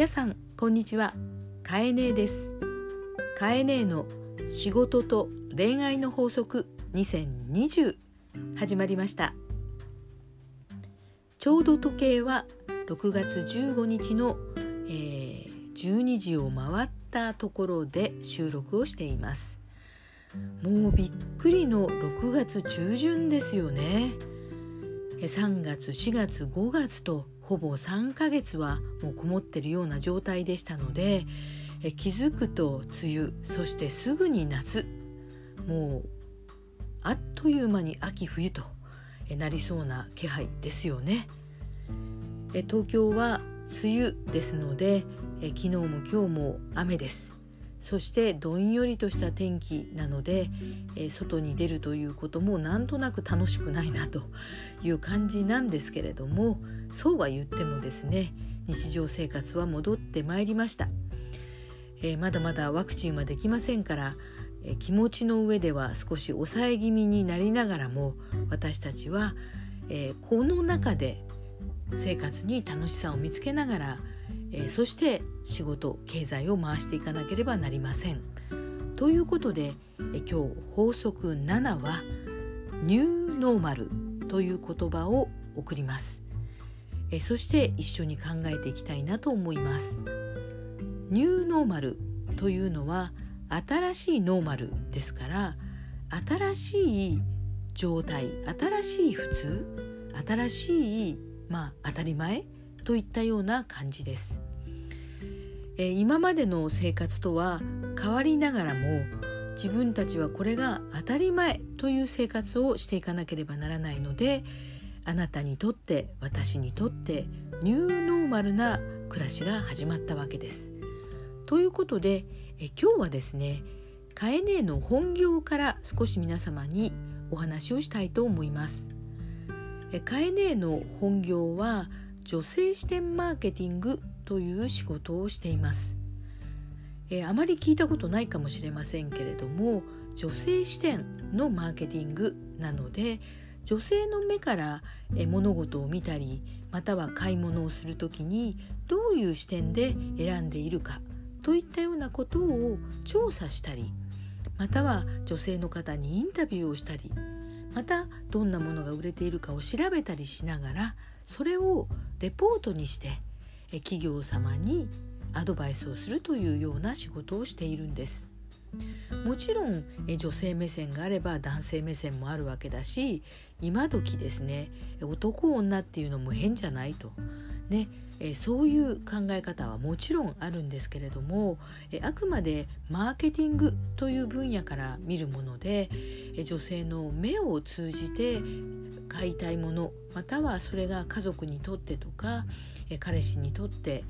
皆さんこんにちは。かえねえです。かえねえの仕事と恋愛の法則2020始まりました。ちょうど時計は6月15日の、えー、12時を回ったところで収録をしています。もうびっくりの6月中旬ですよね。3月4月5月とほぼ3ヶ月はもうこもってるような状態でしたのでえ気づくと梅雨そしてすぐに夏もうあっという間に秋冬となりそうな気配ですよね。え東京は梅雨ですのでえ昨日も今日も雨です。そしてどんよりとした天気なので、えー、外に出るということもなんとなく楽しくないなという感じなんですけれどもそうは言ってもですね日常生活は戻ってまいりました、えー、まだまだワクチンはできませんから、えー、気持ちの上では少し抑え気味になりながらも私たちは、えこの中で生活に楽しさを見つけながらえー、そして仕事経済を回していかなければなりません。ということで、えー、今日法則7は「ニューノーマル」という言葉を送ります。えー、そして一緒に考えていきたいなと思います。ニューノーマルというのは新しいノーマルですから新しい状態新しい普通新しいまあ当たり前といったような感じです。えー、今までの生活とは変わりながらも自分たちはこれが当たり前という生活をしていかなければならないのであなたにとって私にとってニューノーマルな暮らしが始まったわけです。ということでえ今日はですねカエネの本業から少し皆様にお話をしたいと思います。カエネの本業は女性視点マーケティングという仕事をしています、えー、あまり聞いたことないかもしれませんけれども女性視点のマーケティングなので女性の目から物事を見たりまたは買い物をする時にどういう視点で選んでいるかといったようなことを調査したりまたは女性の方にインタビューをしたりまたどんなものが売れているかを調べたりしながらそれをレポートにして企業様にアドバイスをするというような仕事をしているんです。もちろん女性目線があれば男性目線もあるわけだし今時ですね男女っていうのも変じゃないとねそういう考え方はもちろんあるんですけれどもあくまでマーケティングという分野から見るもので女性の目を通じて買いたいものまたはそれが家族にとってとか彼氏にとって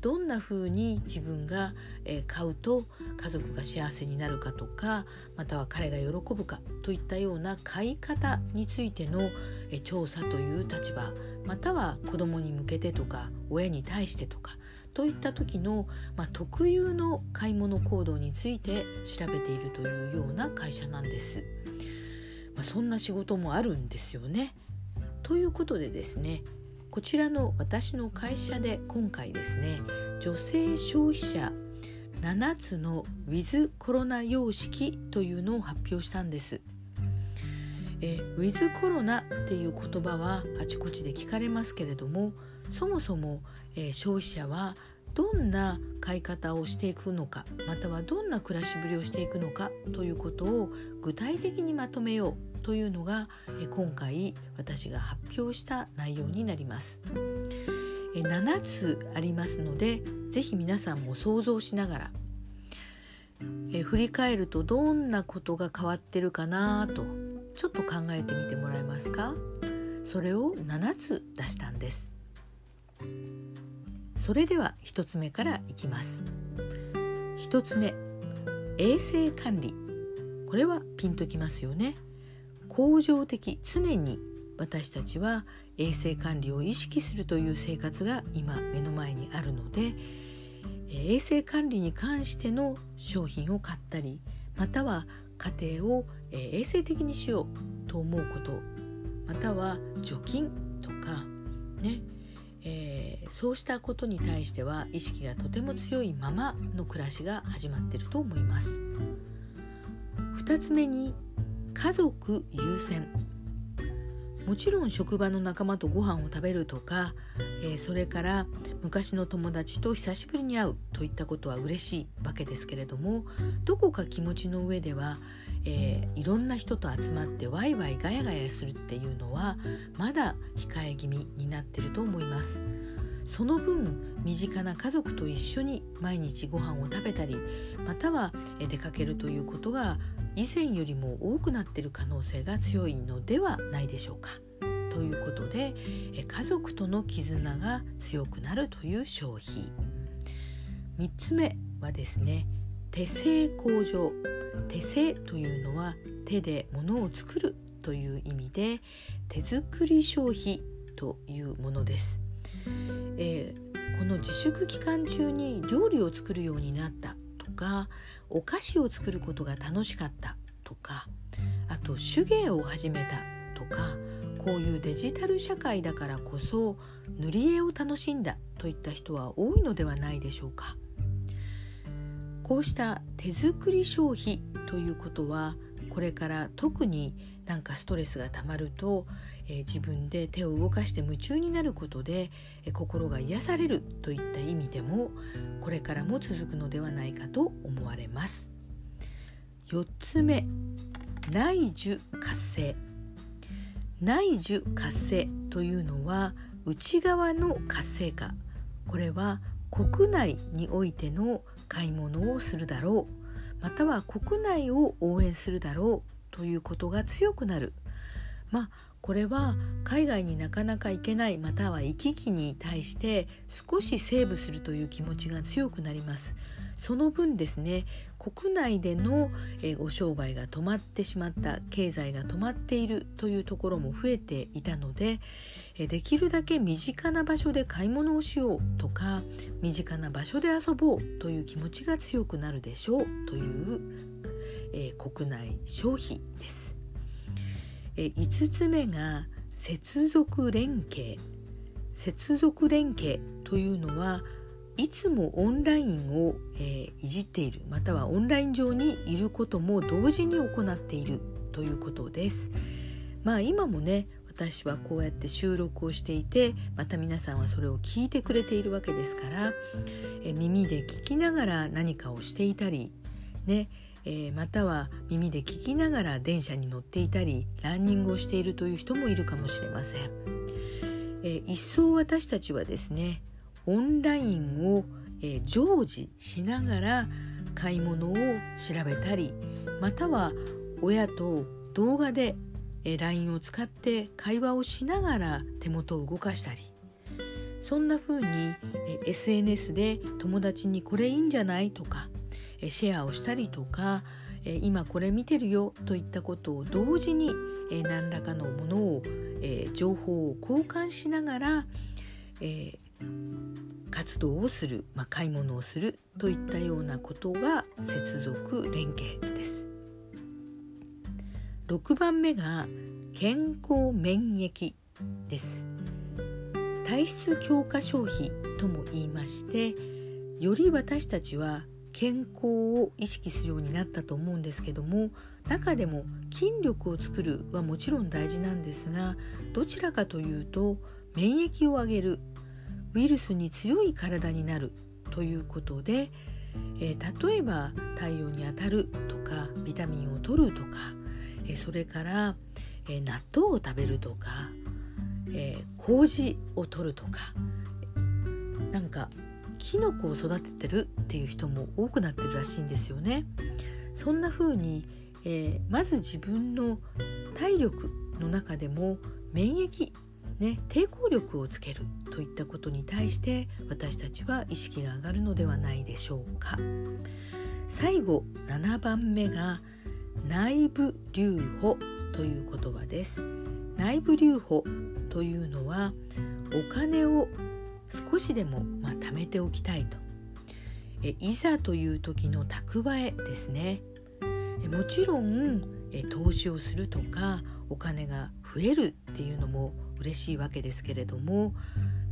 どんな風に自分が買うと家族が幸せになるかとかまたは彼が喜ぶかといったような買い方についての調査という立場または子供に向けてとか親に対してとかといった時の、まあ、特有の買い物行動について調べているというような会社なんです。まあ、そんな仕事もあるんですよね。ということでですねこちらの私の会社で今回ですね女性消費者7つのウィズコロナ様式というのを発表したんです。えウィズコロナっていう言葉はあちこちで聞かれますけれどもそもそも、え消費者はどんな買い方をしていくのかまたはどんな暮らしぶりをしていくのかということを具体的にまとめようというのが今回私が発表した内容になります。7つありますので是非皆さんも想像しながらえ振り返るとどんなことが変わってるかなとちょっと考えてみてもらえますか？それを7つ出したんですそれでは1つ目からいきます。1つ目衛生管理。これはピンときますよね。恒常的常に私たちは衛生管理を意識するという生活が今目の前にあるので衛生管理に関しての商品を買ったりまたは家庭を衛生的にしようと思うことまたは除菌とかね。えー、そうしたことに対しては意識がとても強いままの暮らしが始まっていると思います。2つ目に家族優先。もちろん職場の仲間とご飯を食べるとか、えー、それから昔の友達と久しぶりに会うといったことは嬉しいわけですけれどもどこか気持ちの上では、えー、いろんな人と集まってワイワイガヤガヤするっていうのはまだ控え気味になってると思います。その分身近な家族と一緒に毎日ご飯を食べたりまたは出かけるということが以前よりも多くなっている可能性が強いのではないでしょうか。ということで家族との絆が強くなるという消費3つ目はですね手製工場手製というのは手で物を作るという意味で手作り消費というものです、えー、この自粛期間中に料理を作るようになったとかお菓子を作ることが楽しかったとかあと手芸を始めたとかこういうデジタル社会だからこそ塗り絵を楽しんだといった人は多いのではないでしょうか。こうした手作り消費ということはこれから特になんかストレスがたまると、えー、自分で手を動かして夢中になることで、えー、心が癒されるといった意味でもこれからも続くのではないかと思われます。4つ目内需活性内需活性というのは内側の活性化これは国内においての買い物をするだろう。または国内を応援するだろうということが強くなる。まあこれは海外になかなか行けないまたは行き来に対して少しセーブするという気持ちが強くなります。その分ですね国内でのご商売が止まってしまった経済が止まっているというところも増えていたのでできるだけ身近な場所で買い物をしようとか身近な場所で遊ぼうという気持ちが強くなるでしょうという、えー、国内消費です。えー、5つ目が接続連携接続連携というのはいつもオンラインを、えー、いじっているまたはオンライン上にいることも同時に行っているということです。まあ今もね私はこうやって収録をしていてまた皆さんはそれを聞いてくれているわけですからえ耳で聞きながら何かをしていたりねえー、または耳で聞きながら電車に乗っていたりランニングをしているという人もいるかもしれません。えー、一層私たちはですねオンラインを、え、常時しながら買い物を調べたりまたは親と動画で、え、LINE を使って会話をしながら手元を動かしたりそんな風に、え、SNS で友達にこれいいんじゃないとか、え、シェアをしたりとか、今これ見てるよといったことを同時に、何らかのものを、情報を交換しながら、え、活動をする、まあ、買い物をするといったようなことが接続連携です。6番目が健康免疫です。体質強化消費とも言いましてより私たちは健康を意識するようになったと思うんですけども中でも筋力を作るはもちろん大事なんですがどちらかというと免疫を上げるウイルスに強い体になるということで、えー、例えば太陽に当たるとかビタミンを取るとか、えー、それから、えー、納豆を食べるとか、え麹を取るとかなんかキノコを育ててるっていう人も多くなってるらしいんですよね。そんな風に、えまず自分の体力の中でも免疫ね、抵抗力をつけるといったことに対して私たちは意識が上がるのではないでしょうか。最後7番目が内部留保という言葉です。内部留保というのはお金を少しでも、まあ、貯めておきたいと。えいざという時の蓄えですね。えもちろんえ投資をするとかお金が増えるっていうのも嬉しいわけですけれども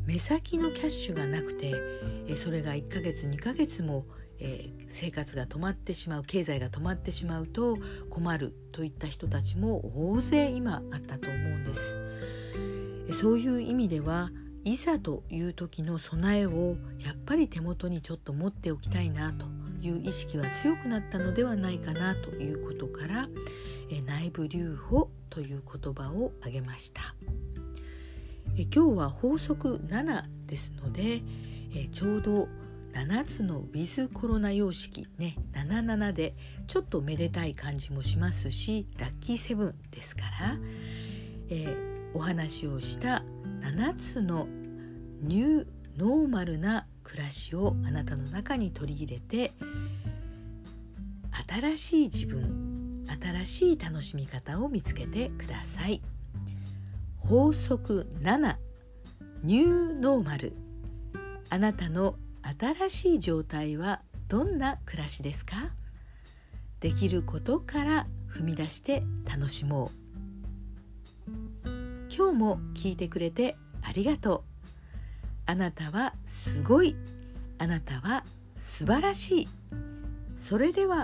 目先のキャッシュがなくてそれが1ヶ月2ヶ月もえー、生活が止まってしまう経済が止まってしまうと困るといった人たちも大勢今あったと思うんです。そういう意味ではいざという時の備えをやっぱり手元にちょっと持っておきたいなという意識は強くなったのではないかなということからえ内部留保という言葉を挙げました。え今日は法則7ですのでえちょうど7つのウィズコロナ様式ね77でちょっとめでたい感じもしますしラッキーセブンですから、え、お話をした7つのニューノーマルな暮らしをあなたの中に取り入れて新しい自分新しい楽しみ方を見つけてください。法則7ニューノーマル。あなたの新しい状態はどんな暮らしですか？できることから踏み出して楽しもう。今日も聞いてくれてありがとう。あなたはすごい。あなたは素晴らしい。それでは